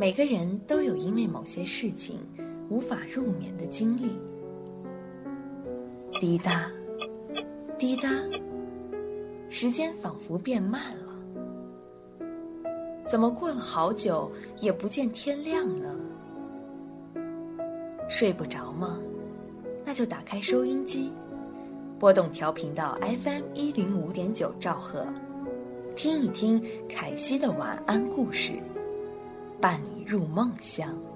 每个人都有因为某些事情无法入眠的经历。滴答，滴答，时间仿佛变慢了。怎么过了好久也不见天亮呢？睡不着吗？那就打开收音机，拨动调频到 FM 一零五点九兆赫，听一听凯西的晚安故事，伴你入梦乡。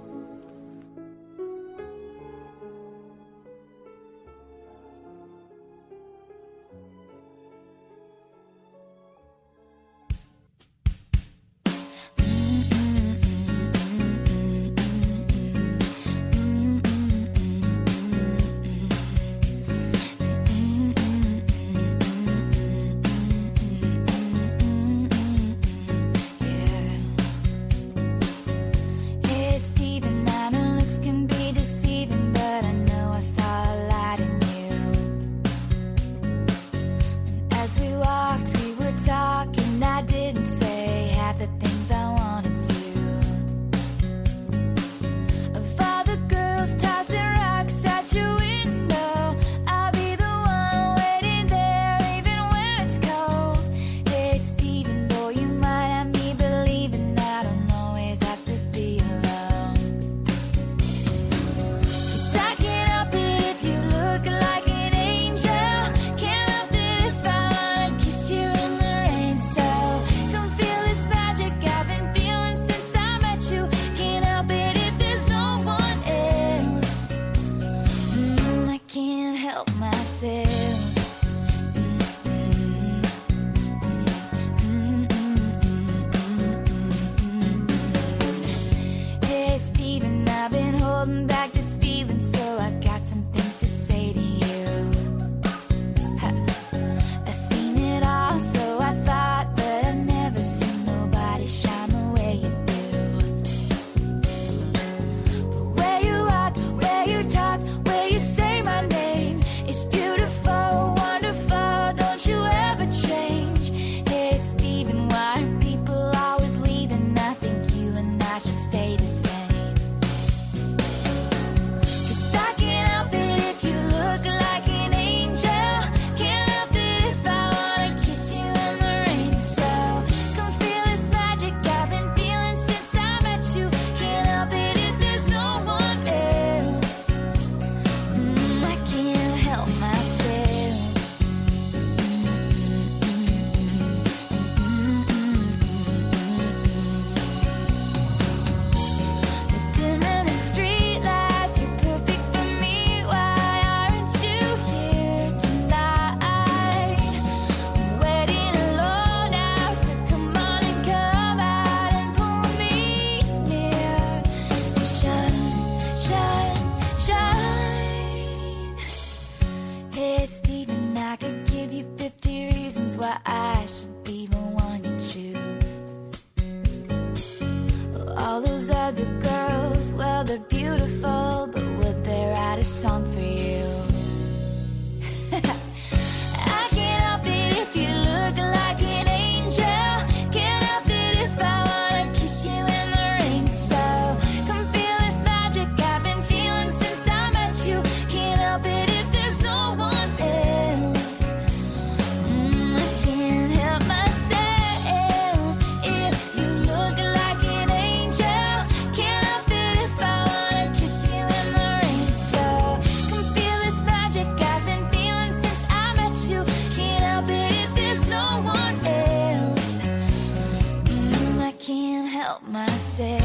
myself.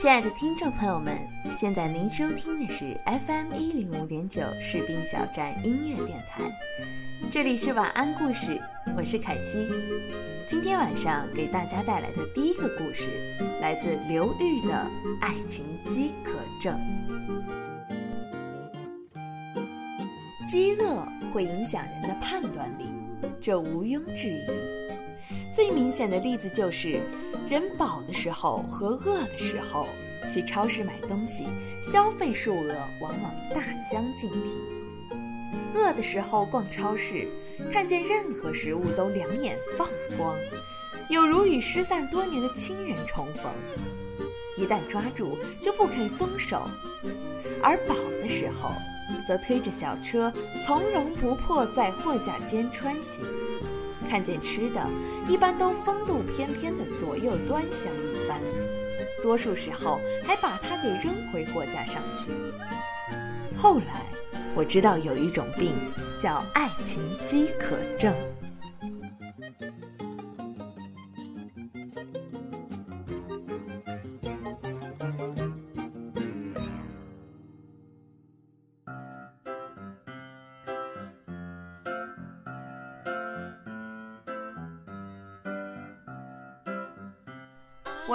亲爱的听众朋友们，现在您收听的是 FM 一零五点九士兵小站音乐电台，这里是晚安故事，我是凯西。今天晚上给大家带来的第一个故事，来自刘玉的《爱情饥渴症》。饥饿会影响人的判断力，这毋庸置疑。最明显的例子就是，人饱的时候和饿的时候去超市买东西，消费数额往往大相径庭。饿的时候逛超市，看见任何食物都两眼放光，有如与失散多年的亲人重逢，一旦抓住就不肯松手；而饱的时候，则推着小车从容不迫在货架间穿行。看见吃的，一般都风度翩翩地左右端详一番，多数时候还把它给扔回货架上去。后来我知道有一种病叫爱情饥渴症。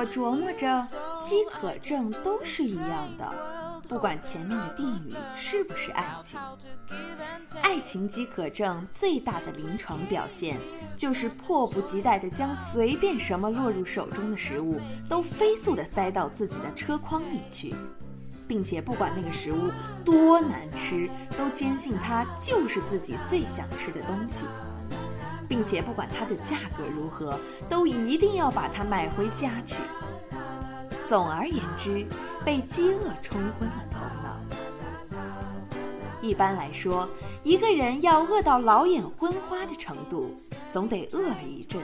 琢磨着，饥渴症都是一样的，不管前面的定语是不是爱情。爱情饥渴症最大的临床表现，就是迫不及待地将随便什么落入手中的食物，都飞速地塞到自己的车筐里去，并且不管那个食物多难吃，都坚信它就是自己最想吃的东西。并且不管它的价格如何，都一定要把它买回家去。总而言之，被饥饿冲昏了头脑。一般来说，一个人要饿到老眼昏花的程度，总得饿了一阵。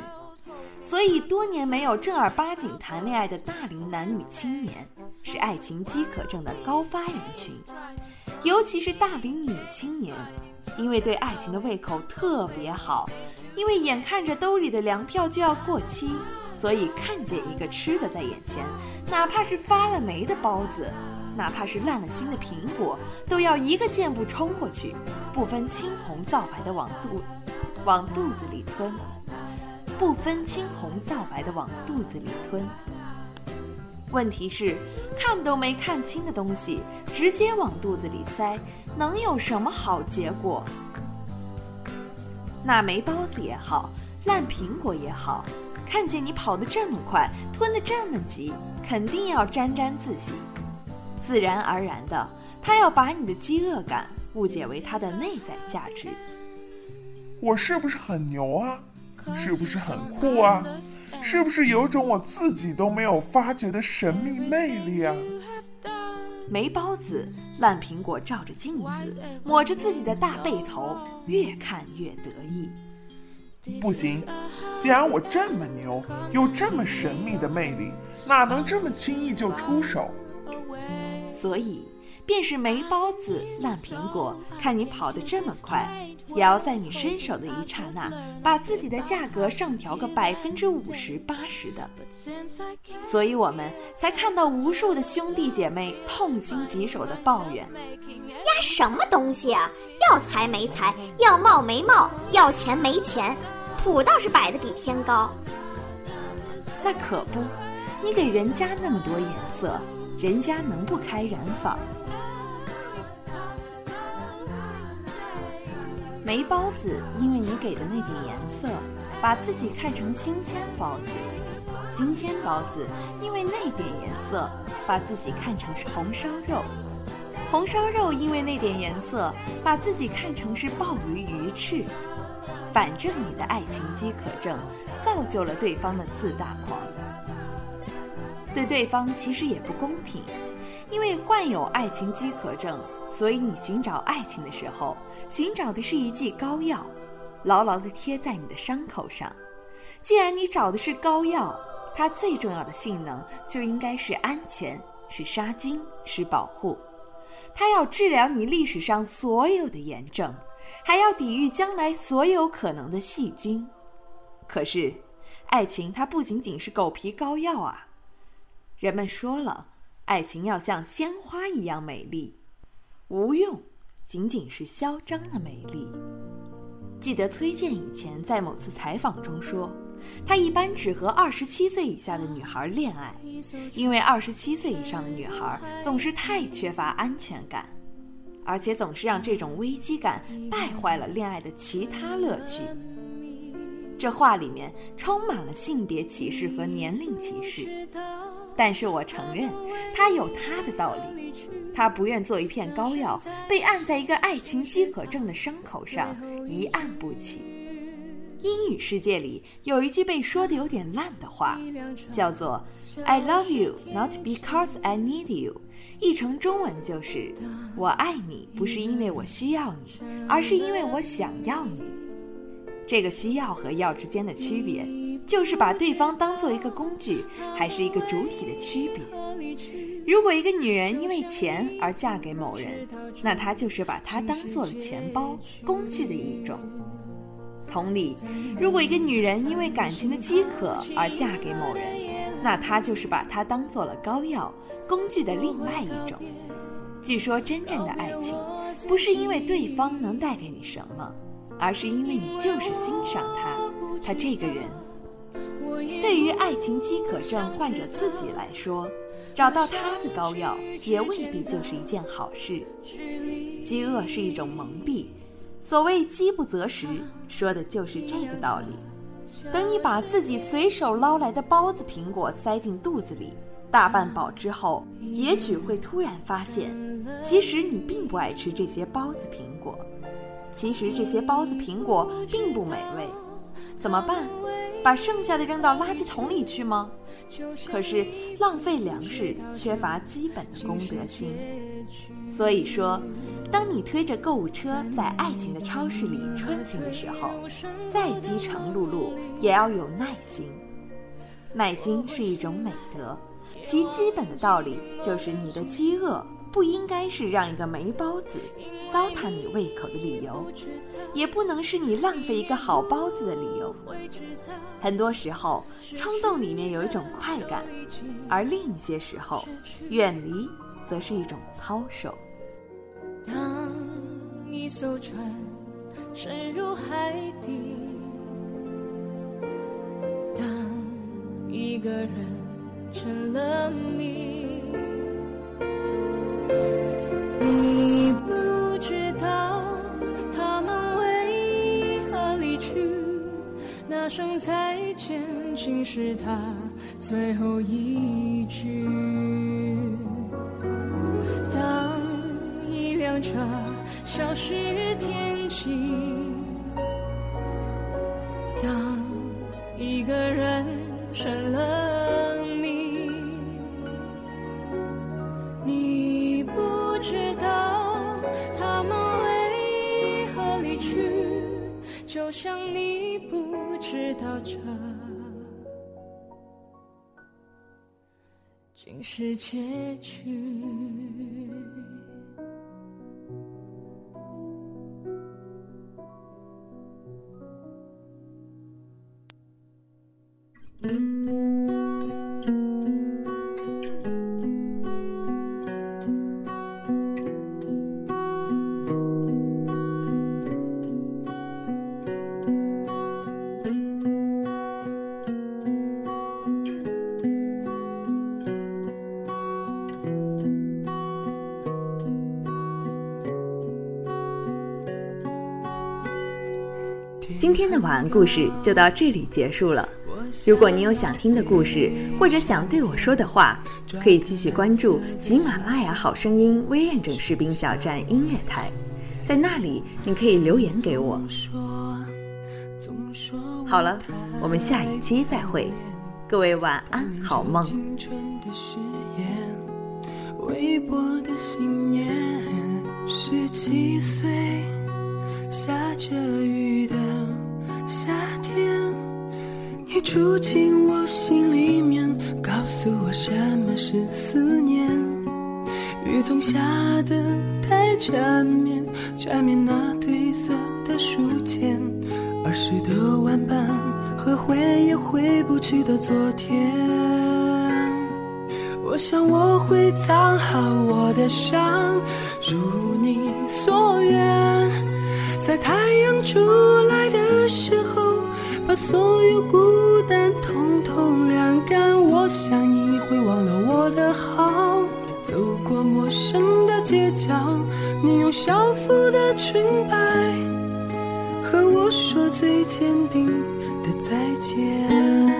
所以，多年没有正儿八经谈恋爱的大龄男女青年，是爱情饥渴症的高发人群。尤其是大龄女青年，因为对爱情的胃口特别好。因为眼看着兜里的粮票就要过期，所以看见一个吃的在眼前，哪怕是发了霉的包子，哪怕是烂了心的苹果，都要一个箭步冲过去，不分青红皂白的往肚，往肚子里吞，不分青红皂白的往肚子里吞。问题是，看都没看清的东西，直接往肚子里塞，能有什么好结果？那枚包子也好，烂苹果也好，看见你跑得这么快，吞得这么急，肯定要沾沾自喜。自然而然的，他要把你的饥饿感误解为他的内在价值。我是不是很牛啊？是不是很酷啊？是不是有种我自己都没有发觉的神秘魅力啊？霉包子、烂苹果照着镜子，抹着自己的大背头，越看越得意。不行，既然我这么牛，有这么神秘的魅力，哪能这么轻易就出手？所以。便是霉包子、烂苹果，看你跑得这么快，也要在你伸手的一刹那，把自己的价格上调个百分之五十、八十的。所以我们才看到无数的兄弟姐妹痛心疾首的抱怨：“呀，什么东西啊？要财没财，要貌没貌，要钱没钱，谱倒是摆的比天高。”那可不，你给人家那么多颜色，人家能不开染坊？霉包子，因为你给的那点颜色，把自己看成新鲜包子；新鲜包子，因为那点颜色，把自己看成是红烧肉；红烧肉，因为那点颜色，把自己看成是鲍鱼鱼翅。反正你的爱情饥渴症，造就了对方的自大狂，对对方其实也不公平，因为患有爱情饥渴症。所以你寻找爱情的时候，寻找的是一剂膏药，牢牢地贴在你的伤口上。既然你找的是膏药，它最重要的性能就应该是安全，是杀菌，是保护。它要治疗你历史上所有的炎症，还要抵御将来所有可能的细菌。可是，爱情它不仅仅是狗皮膏药啊！人们说了，爱情要像鲜花一样美丽，无用仅仅是嚣张的美丽。记得崔健以前在某次采访中说，他一般只和二十七岁以下的女孩恋爱，因为二十七岁以上的女孩总是太缺乏安全感，而且总是让这种危机感败坏了恋爱的其他乐趣。这话里面充满了性别歧视和年龄歧视，但是我承认，他有他的道理。他不愿做一片膏药，被按在一个爱情饥渴症的伤口上，一按不起。英语世界里有一句被说的有点烂的话，叫做 "I love you not because I need you"，译成中文就是“我爱你不是因为我需要你，而是因为我想要你”。这个需要和要之间的区别，就是把对方当做一个工具，还是一个主体的区别。如果一个女人因为钱而嫁给某人，那她就是把他当做了钱包、工具的一种。同理，如果一个女人因为感情的饥渴而嫁给某人，那她就是把他当做了膏药、工具的另外一种。据说，真正的爱情，不是因为对方能带给你什么。而是因为你就是欣赏他，他这个人。对于爱情饥渴症患者自己来说，找到他的膏药也未必就是一件好事。饥饿是一种蒙蔽，所谓饥不择食，说的就是这个道理。等你把自己随手捞来的包子、苹果塞进肚子里，大半饱之后，也许会突然发现，其实你并不爱吃这些包子、苹果。其实这些包子、苹果并不美味，怎么办？把剩下的扔到垃圾桶里去吗？可是浪费粮食，缺乏基本的公德心。所以说，当你推着购物车在爱情的超市里穿行的时候，再饥肠辘辘，也要有耐心。耐心是一种美德，其基本的道理就是你的饥饿。不应该是让一个没包子糟蹋你胃口的理由，也不能是你浪费一个好包子的理由。很多时候，冲动里面有一种快感，而另一些时候，远离则是一种操守。当一艘船沉入海底，当一个人成了谜。声再见竟是他最后一句。当一辆车消失天竟是结局。今天的晚安故事就到这里结束了。如果你有想听的故事，或者想对我说的话，可以继续关注喜马拉雅好声音微认证士兵小站音乐台，在那里你可以留言给我。好了，我们下一期再会，各位晚安，好梦。十七岁，下着雨的。夏天，你住进我心里面，告诉我什么是思念。雨总下得太缠绵，缠绵那褪色的书签，儿时的玩伴和回也回不去的昨天。我想我会藏好我的伤，如你所愿，在太阳出来的时候，把所有孤单统统晾干。我想你会忘了我的好，走过陌生的街角，你用校服的裙摆和我说最坚定的再见。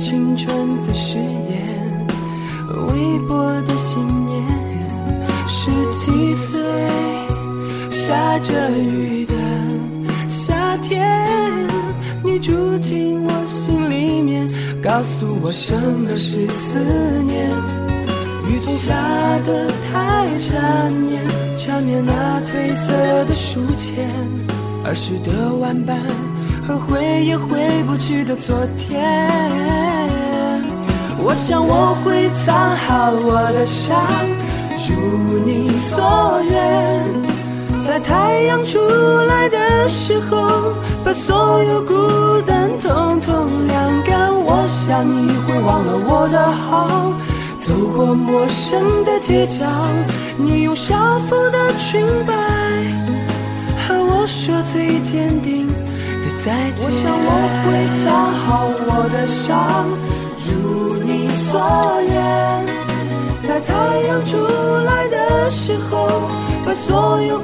青春的誓言，微薄的信念。十七岁。下着雨的夏天，你住进我心里面，告诉我什么是思念。雨总下得太缠绵，缠绵那褪色的书签，儿时的玩伴和回也回不去的昨天。我想我会藏好我的伤，如你所愿。在太阳出来的时候，把所有孤单统统晾干。我想你会忘了我的好，走过陌生的街角，你用校服的裙摆和我说最坚定的再见。我想我会藏好我的伤，如所愿。在太阳出来的时候。把所有